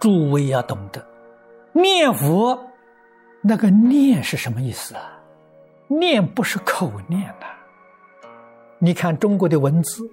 诸位要懂得，念佛那个念是什么意思啊？念不是口念呐。你看中国的文字，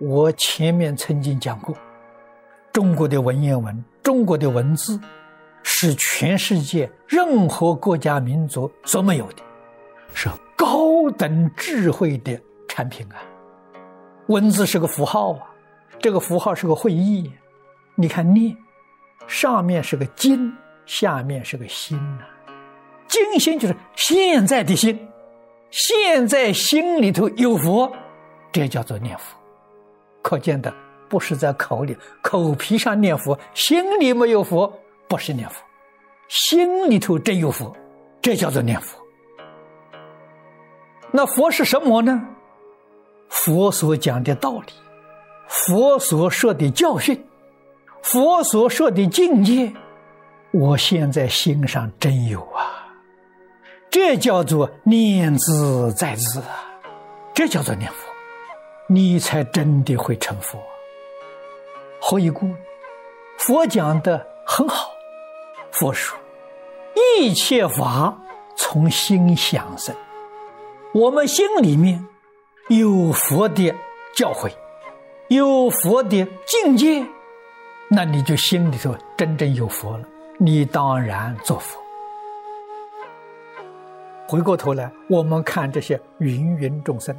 我前面曾经讲过，中国的文言文，中国的文字是全世界任何国家民族所没有的，是高等智慧的产品啊。文字是个符号啊，这个符号是个会意。你看念，上面是个金，下面是个心呐。金心就是现在的心，现在心里头有佛，这叫做念佛。可见的不是在口里，口皮上念佛，心里没有佛，不是念佛。心里头真有佛，这叫做念佛。那佛是什么呢？佛所讲的道理，佛所说的教训，佛所说的境界，我现在心上真有啊！这叫做念兹在兹啊！这叫做念佛，你才真的会成佛。何以故？佛讲的很好，佛说一切法从心想生，我们心里面。有佛的教诲，有佛的境界，那你就心里头真正有佛了。你当然做佛。回过头来，我们看这些芸芸众生，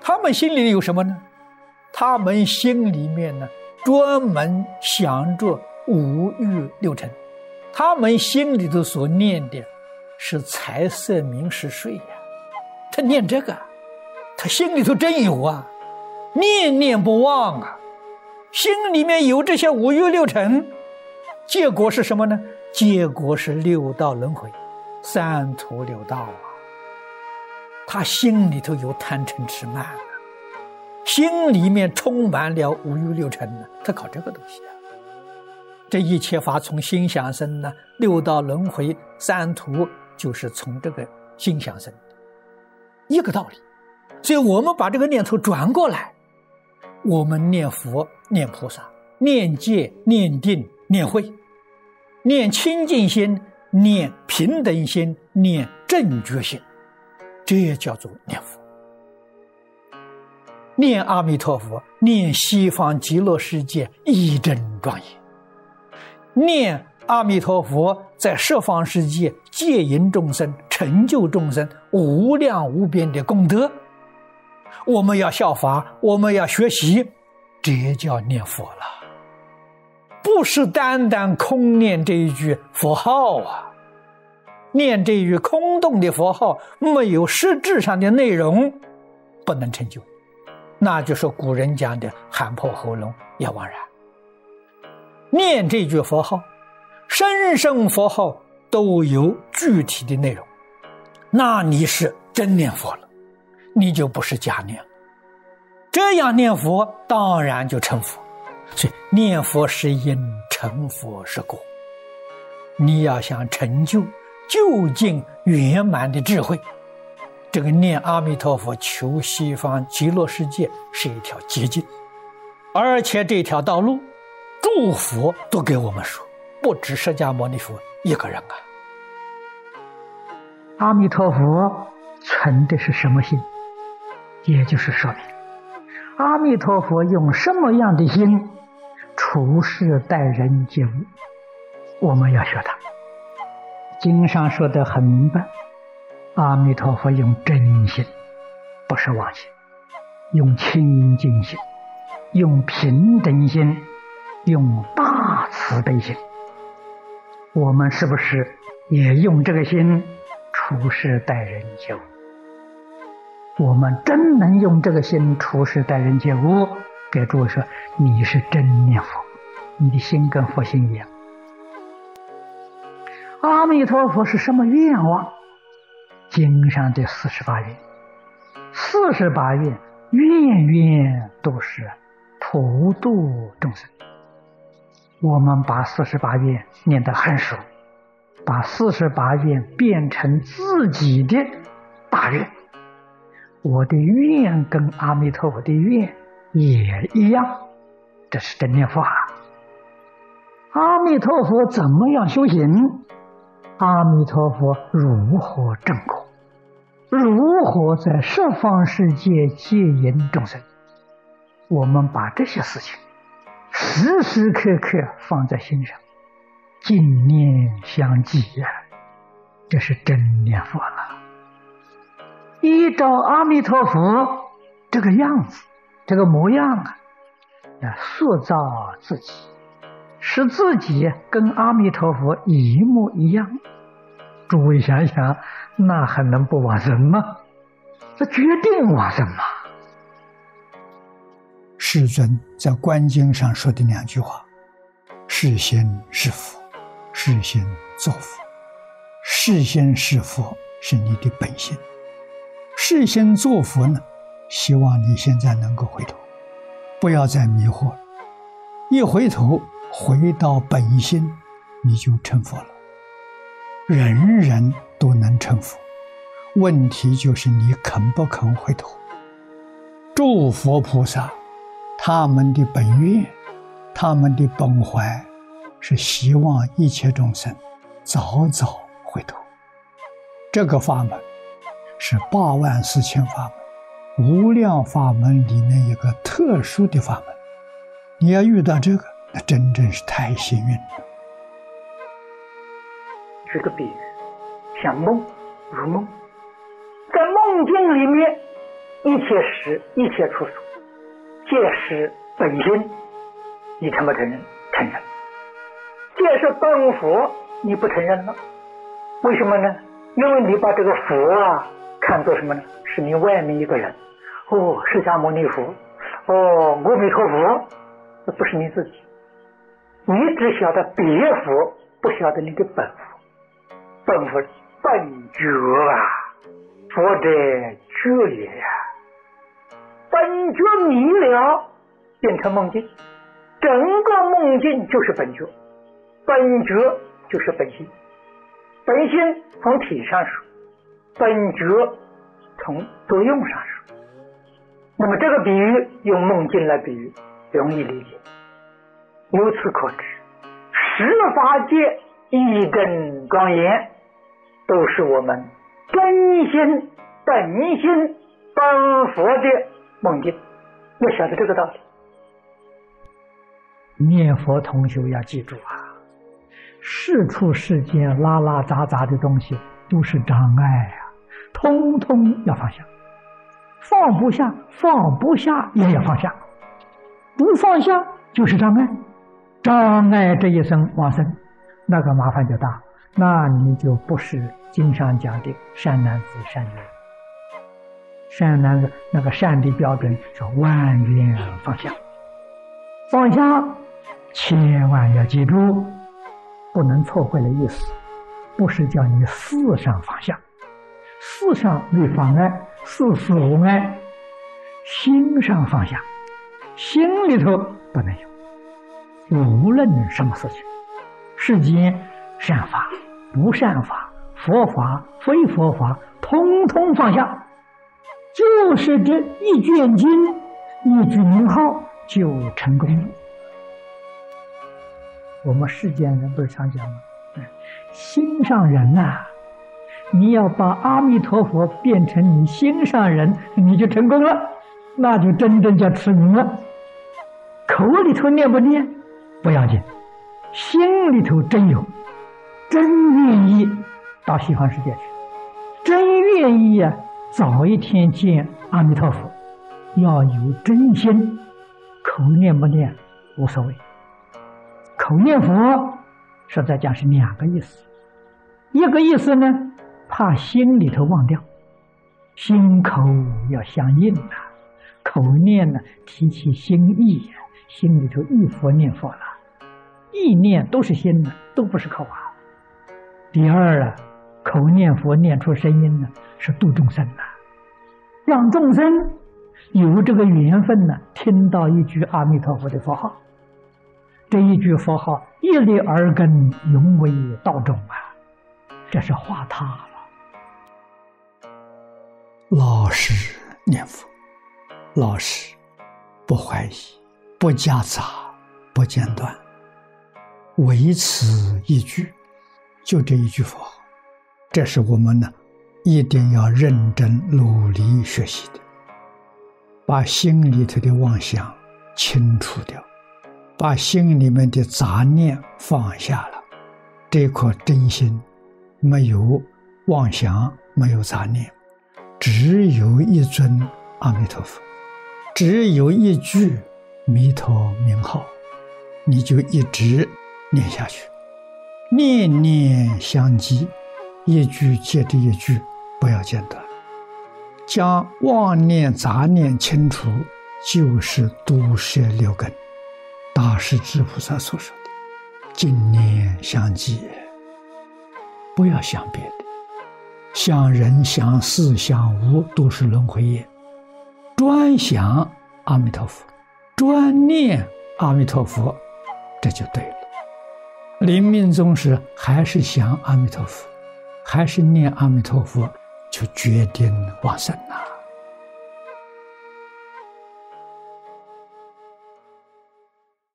他们心里有什么呢？他们心里面呢，专门想着五欲六尘，他们心里头所念的，是财色名食睡呀，他念这个。他心里头真有啊，念念不忘啊，心里面有这些五欲六尘，结果是什么呢？结果是六道轮回，三途六道啊。他心里头有贪嗔痴慢啊，心里面充满了五欲六尘呢，他搞这个东西啊。这一切法从心想生呢，六道轮回三途就是从这个心想生，一个道理。所以我们把这个念头转过来，我们念佛、念菩萨、念戒、念定、念慧、念清净心、念平等心、念正觉心，这也叫做念佛。念阿弥陀佛，念西方极乐世界一真庄严；念阿弥陀佛，在十方世界戒引众生、成就众生无量无边的功德。我们要效法，我们要学习，这叫念佛了，不是单单空念这一句佛号啊！念这一句空洞的佛号，没有实质上的内容，不能成就，那就是古人讲的“喊破喉咙也枉然”。念这句佛号，声声佛号都有具体的内容，那你是真念佛了。你就不是假念，这样念佛当然就成佛。所以念佛是因，成佛是果。你要想成就究竟圆满的智慧，这个念阿弥陀佛求西方极乐世界是一条捷径，而且这条道路，诸佛都给我们说，不止释迦牟尼佛一个人啊。阿弥陀佛存的是什么心？也就是说明，阿弥陀佛用什么样的心处事待人接物，我们要学他。经上说的很明白，阿弥陀佛用真心，不是妄心，用清净心，用平等心，用大慈悲心。我们是不是也用这个心处事待人接物？我们真能用这个心处事待人接物，给诸位说，你是真念佛，你的心跟佛心一样。阿弥陀佛是什么愿望？经上的四十八愿，四十八愿，愿愿都是普度众生。我们把四十八愿念得很熟，把四十八愿变成自己的大愿。我的愿跟阿弥陀佛的愿也一样，这是真念佛。阿弥陀佛怎么样修行？阿弥陀佛如何正果？如何在十方世界接引众生？我们把这些事情时时刻刻放在心上，敬念相继呀，这是真念佛了。依照阿弥陀佛这个样子、这个模样啊，来塑造自己，使自己跟阿弥陀佛一模一样。诸位想想，那还能不往生吗？这决定往生嘛！世尊在观经上说的两句话：“是心是佛，是心作佛。是心是佛是你的本心，事先作佛呢？希望你现在能够回头，不要再迷惑了。一回头，回到本心，你就成佛了。人人都能成佛，问题就是你肯不肯回头。诸佛菩萨。”他们的本愿，他们的本怀，是希望一切众生早早回头。这个法门是八万四千法门、无量法门里面一个特殊的法门。你要遇到这个，那真正是太幸运了。举个比喻，像梦，如梦，在梦境里面，一切时，一切处所。戒是本心，你承不承认？承认。皆是本佛，你不承认了。为什么呢？因为你把这个佛啊看作什么呢？是你外面一个人。哦，释迦牟尼佛，哦，阿弥陀佛，那不是你自己。你只晓得别佛，不晓得你的本佛。本佛本觉啊，佛者觉也呀。本觉迷了，变成梦境，整个梦境就是本觉，本觉就是本心，本心从体上说，本觉从作用上说。那么这个比喻用梦境来比喻，容易理解。由此可知，十法界一真庄严，都是我们真心本心本佛的。梦境，要晓得这个道理。念佛同学要记住啊，世处世间拉拉杂杂的东西都是障碍啊，通通要放下。放不下，放不下也要放下，不放下就是障碍。障碍这一生往生，那个麻烦就大，那你就不是经上讲的善男子、善女人。善男子那个善的标准是万缘放下，放下，千万要记住，不能错会了意思，不是叫你四上放下，事上没妨碍，事事无碍，心上放下，心里头不能有，无论什么事情，世间善法、不善法、佛法、非佛法，通通放下。就是这一卷经，一句名号就成功了。我们世间人不是常讲吗？心上人呐，你要把阿弥陀佛变成你心上人，你就成功了，那就真正叫持名了。口里头念不念不要紧，心里头真有，真愿意到西方世界去，真愿意呀。早一天见阿弥陀佛，要有真心，口念不念无所谓。口念佛，实在讲是两个意思。一个意思呢，怕心里头忘掉，心口要相应呐。口念呢，提起心意，心里头忆佛念佛了，意念都是心的，都不是口啊。第二啊。口念佛念出声音呢，是度众生呐，让众生有这个缘分呢，听到一句阿弥陀佛的佛号，这一句佛号一粒而根，永为道种啊，这是化他了。老实念佛，老实，不怀疑，不夹杂，不间断，唯此一句，就这一句佛，这是我们呢一定要认真努力学习的。把心里头的妄想清除掉，把心里面的杂念放下了，这颗真心没有妄想，没有杂念，只有一尊阿弥陀佛，只有一句弥陀名号，你就一直念下去，念念相继，一句接着一句，不要间断。将妄念杂念清除，就是毒舌六根。大势至菩萨所说的“净念相继”，不要想别的，想人、想事、想物，都是轮回业。专想阿弥陀佛，专念阿弥陀佛，这就对了。临命终时，还是想阿弥陀佛，还是念阿弥陀佛。就决定往生了。